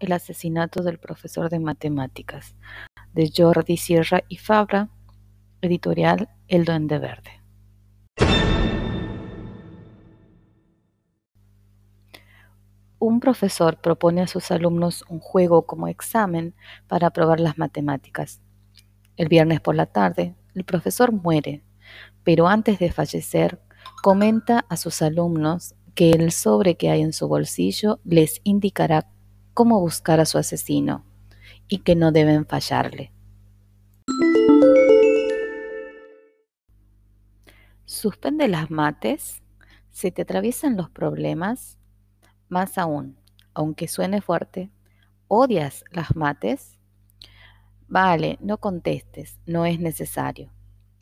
El asesinato del profesor de matemáticas, de Jordi Sierra y Fabra, editorial El Duende Verde. Un profesor propone a sus alumnos un juego como examen para aprobar las matemáticas. El viernes por la tarde, el profesor muere, pero antes de fallecer, comenta a sus alumnos que el sobre que hay en su bolsillo les indicará cómo buscar a su asesino y que no deben fallarle. Suspende las mates, se te atraviesan los problemas, más aún, aunque suene fuerte, odias las mates. Vale, no contestes, no es necesario.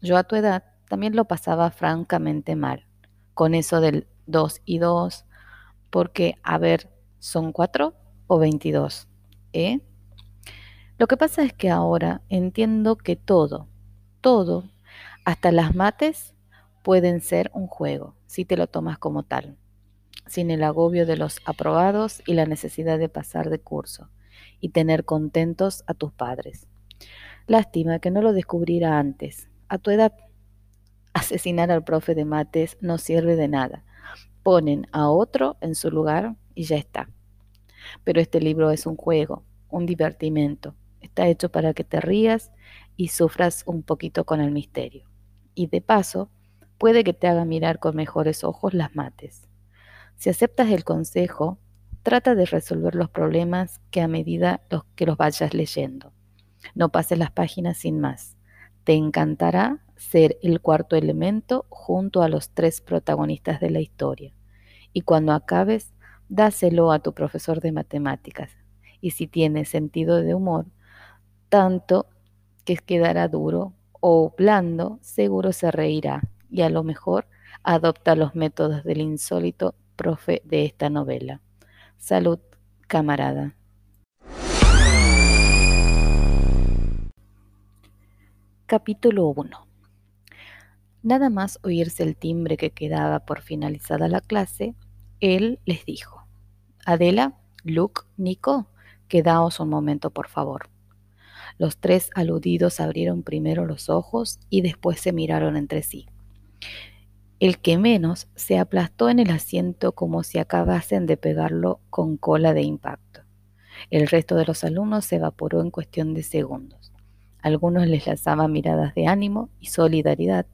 Yo a tu edad también lo pasaba francamente mal, con eso del 2 y 2, porque, a ver, ¿son 4 o 22? ¿Eh? Lo que pasa es que ahora entiendo que todo, todo, hasta las mates, pueden ser un juego, si te lo tomas como tal, sin el agobio de los aprobados y la necesidad de pasar de curso y tener contentos a tus padres. Lástima que no lo descubriera antes. A tu edad, asesinar al profe de mates no sirve de nada. Ponen a otro en su lugar y ya está. Pero este libro es un juego, un divertimento. Está hecho para que te rías y sufras un poquito con el misterio. Y de paso, puede que te haga mirar con mejores ojos las mates. Si aceptas el consejo, trata de resolver los problemas que a medida que los vayas leyendo. No pases las páginas sin más. Te encantará ser el cuarto elemento junto a los tres protagonistas de la historia. Y cuando acabes, dáselo a tu profesor de matemáticas. Y si tiene sentido de humor, tanto que quedará duro o blando, seguro se reirá y a lo mejor adopta los métodos del insólito profe de esta novela. Salud, camarada. Capítulo 1 Nada más oírse el timbre que quedaba por finalizada la clase, él les dijo, Adela, Luke, Nico, quedaos un momento, por favor. Los tres aludidos abrieron primero los ojos y después se miraron entre sí. El que menos se aplastó en el asiento como si acabasen de pegarlo con cola de impacto. El resto de los alumnos se evaporó en cuestión de segundos. Algunos les lanzaban miradas de ánimo y solidaridad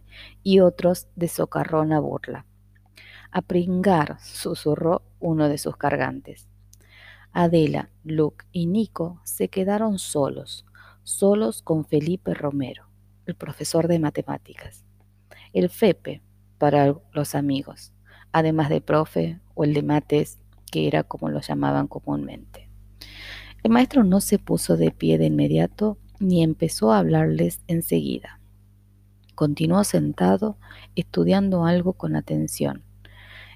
y otros de socarrona burla. A pringar, susurró uno de sus cargantes. Adela, Luke y Nico se quedaron solos, solos con Felipe Romero, el profesor de matemáticas. El FEPE, para los amigos, además de profe o el de mates, que era como lo llamaban comúnmente. El maestro no se puso de pie de inmediato ni empezó a hablarles enseguida. Continuó sentado, estudiando algo con atención.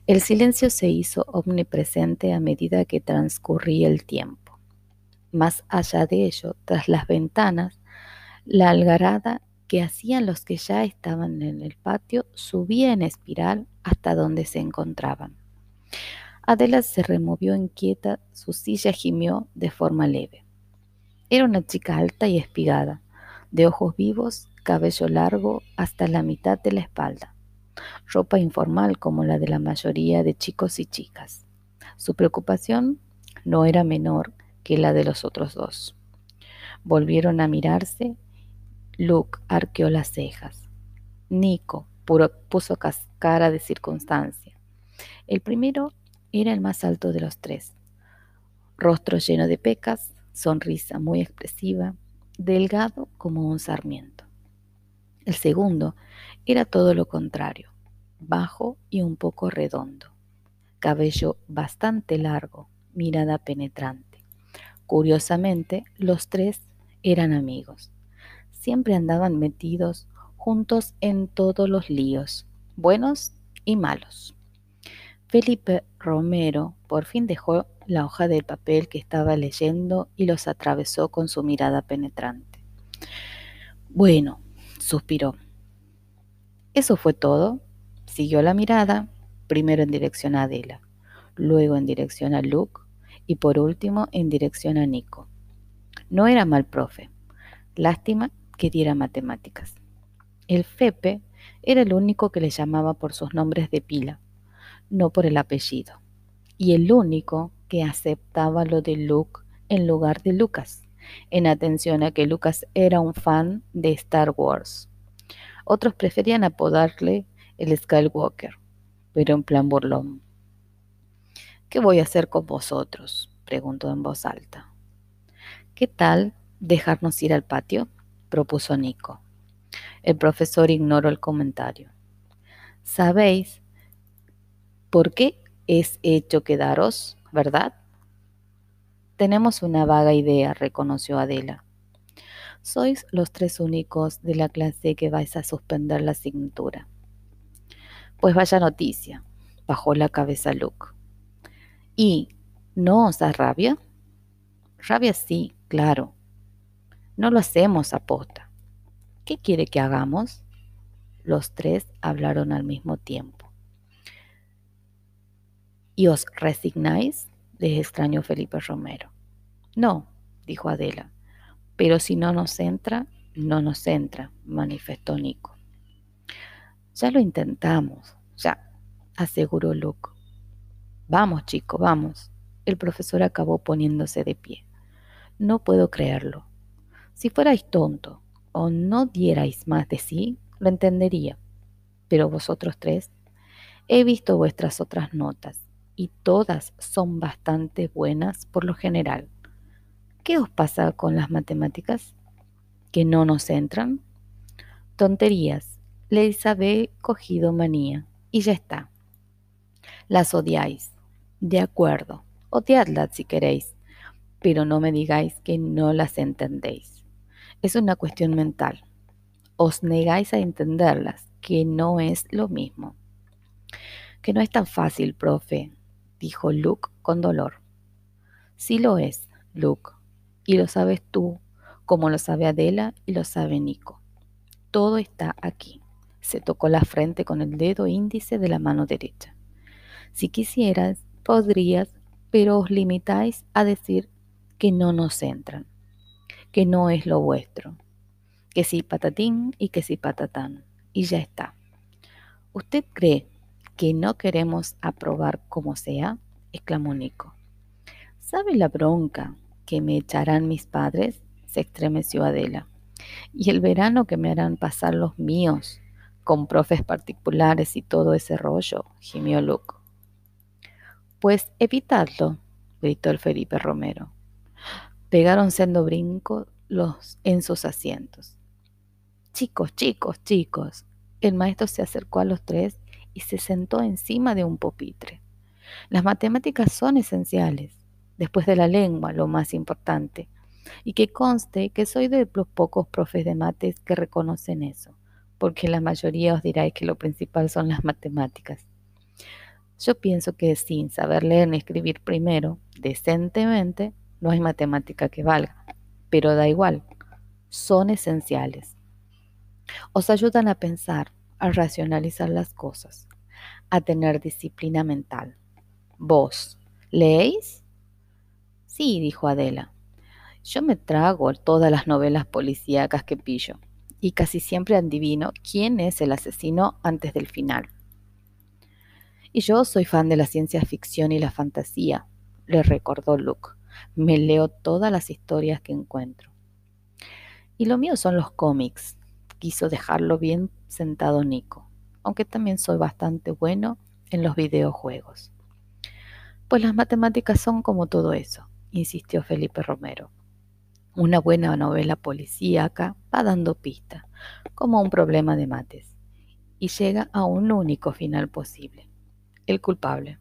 El silencio se hizo omnipresente a medida que transcurría el tiempo. Más allá de ello, tras las ventanas, la algarada que hacían los que ya estaban en el patio subía en espiral hasta donde se encontraban. Adela se removió inquieta, su silla gimió de forma leve. Era una chica alta y espigada, de ojos vivos, cabello largo hasta la mitad de la espalda, ropa informal como la de la mayoría de chicos y chicas. Su preocupación no era menor que la de los otros dos. Volvieron a mirarse Luke arqueó las cejas. Nico puso cara de circunstancia. El primero era el más alto de los tres. Rostro lleno de pecas, sonrisa muy expresiva, delgado como un sarmiento. El segundo era todo lo contrario, bajo y un poco redondo, cabello bastante largo, mirada penetrante. Curiosamente, los tres eran amigos siempre andaban metidos juntos en todos los líos, buenos y malos. Felipe Romero por fin dejó la hoja de papel que estaba leyendo y los atravesó con su mirada penetrante. Bueno, suspiró. ¿Eso fue todo? Siguió la mirada, primero en dirección a Adela, luego en dirección a Luke, y por último en dirección a Nico. No era mal profe. Lástima que diera matemáticas. El Fepe era el único que le llamaba por sus nombres de pila, no por el apellido, y el único que aceptaba lo de Luke en lugar de Lucas, en atención a que Lucas era un fan de Star Wars. Otros preferían apodarle el Skywalker, pero en plan burlón. ¿Qué voy a hacer con vosotros? preguntó en voz alta. ¿Qué tal dejarnos ir al patio? propuso Nico. El profesor ignoró el comentario. ¿Sabéis por qué es hecho quedaros, verdad? Tenemos una vaga idea, reconoció Adela. Sois los tres únicos de la clase que vais a suspender la asignatura. Pues vaya noticia, bajó la cabeza Luke. ¿Y no os da rabia? Rabia sí, claro. No lo hacemos aposta. ¿Qué quiere que hagamos? Los tres hablaron al mismo tiempo. ¿Y os resignáis? Les extrañó Felipe Romero. No, dijo Adela, pero si no nos entra, no nos entra, manifestó Nico. Ya lo intentamos, ya, aseguró Luke. Vamos, chico, vamos. El profesor acabó poniéndose de pie. No puedo creerlo. Si fuerais tonto o no dierais más de sí, lo entendería. Pero vosotros tres, he visto vuestras otras notas y todas son bastante buenas por lo general. ¿Qué os pasa con las matemáticas? ¿Que no nos entran? Tonterías, les habéis cogido manía y ya está. Las odiáis. De acuerdo, odiadlas si queréis, pero no me digáis que no las entendéis. Es una cuestión mental. Os negáis a entenderlas, que no es lo mismo. Que no es tan fácil, profe, dijo Luke con dolor. Sí lo es, Luke, y lo sabes tú, como lo sabe Adela y lo sabe Nico. Todo está aquí. Se tocó la frente con el dedo índice de la mano derecha. Si quisieras, podrías, pero os limitáis a decir que no nos entran, que no es lo vuestro, que sí patatín y que sí patatán, y ya está. ¿Usted cree que no queremos aprobar como sea? exclamó Nico. ¿Sabe la bronca que me echarán mis padres? se estremeció Adela. Y el verano que me harán pasar los míos con profes particulares y todo ese rollo, gimió Luke. Pues evitadlo, gritó el Felipe Romero. Pegaron sendo brinco los en sus asientos. Chicos, chicos, chicos. El maestro se acercó a los tres y se sentó encima de un pupitre. Las matemáticas son esenciales, después de la lengua, lo más importante. Y que conste que soy de los pocos profes de mates que reconocen eso porque la mayoría os dirá que lo principal son las matemáticas. Yo pienso que sin saber leer ni escribir primero, decentemente, no hay matemática que valga, pero da igual, son esenciales. Os ayudan a pensar, a racionalizar las cosas, a tener disciplina mental. ¿Vos leéis? Sí, dijo Adela. Yo me trago todas las novelas policíacas que pillo y casi siempre adivino quién es el asesino antes del final. Y yo soy fan de la ciencia ficción y la fantasía, le recordó Luke. Me leo todas las historias que encuentro. Y lo mío son los cómics, quiso dejarlo bien sentado Nico, aunque también soy bastante bueno en los videojuegos. Pues las matemáticas son como todo eso, insistió Felipe Romero. Una buena novela policíaca va dando pista, como un problema de mates, y llega a un único final posible, el culpable.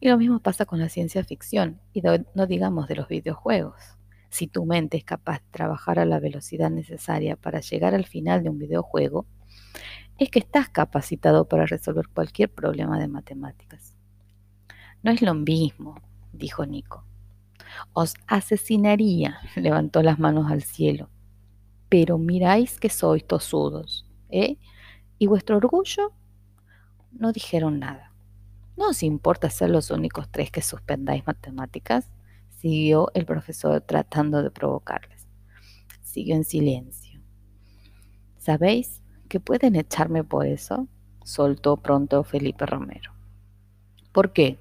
Y lo mismo pasa con la ciencia ficción, y no digamos de los videojuegos. Si tu mente es capaz de trabajar a la velocidad necesaria para llegar al final de un videojuego, es que estás capacitado para resolver cualquier problema de matemáticas. No es lo mismo, dijo Nico. Os asesinaría, levantó las manos al cielo. Pero miráis que sois tosudos, ¿eh? ¿Y vuestro orgullo? No dijeron nada. ¿No os importa ser los únicos tres que suspendáis matemáticas? Siguió el profesor tratando de provocarles. Siguió en silencio. ¿Sabéis que pueden echarme por eso? soltó pronto Felipe Romero. ¿Por qué?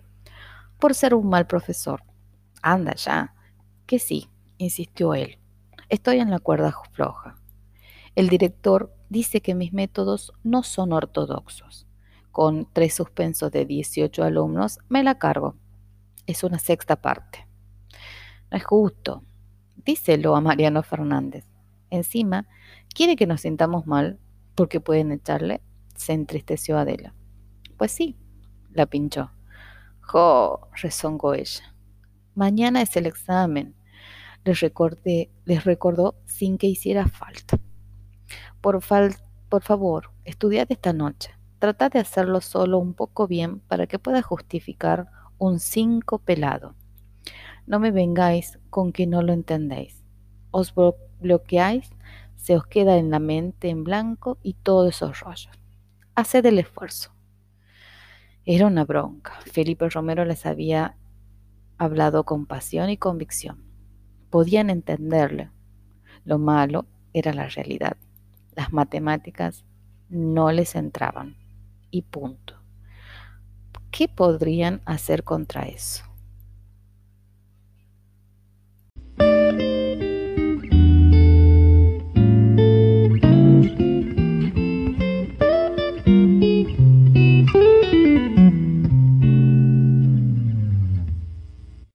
Por ser un mal profesor. Anda ya. Que sí, insistió él. Estoy en la cuerda floja. El director dice que mis métodos no son ortodoxos. Con tres suspensos de 18 alumnos me la cargo. Es una sexta parte. Es justo. Díselo a Mariano Fernández. Encima, quiere que nos sintamos mal porque pueden echarle. Se entristeció Adela. Pues sí, la pinchó. Jo, rezongó ella. Mañana es el examen. Les, les recordó sin que hiciera falta. Por, fal por favor, estudiad esta noche. Tratad de hacerlo solo un poco bien para que pueda justificar un cinco pelado. No me vengáis con que no lo entendéis. Os bloqueáis, se os queda en la mente en blanco y todos esos rollos. Haced el esfuerzo. Era una bronca. Felipe Romero les había hablado con pasión y convicción. Podían entenderle. Lo malo era la realidad. Las matemáticas no les entraban. Y punto. ¿Qué podrían hacer contra eso?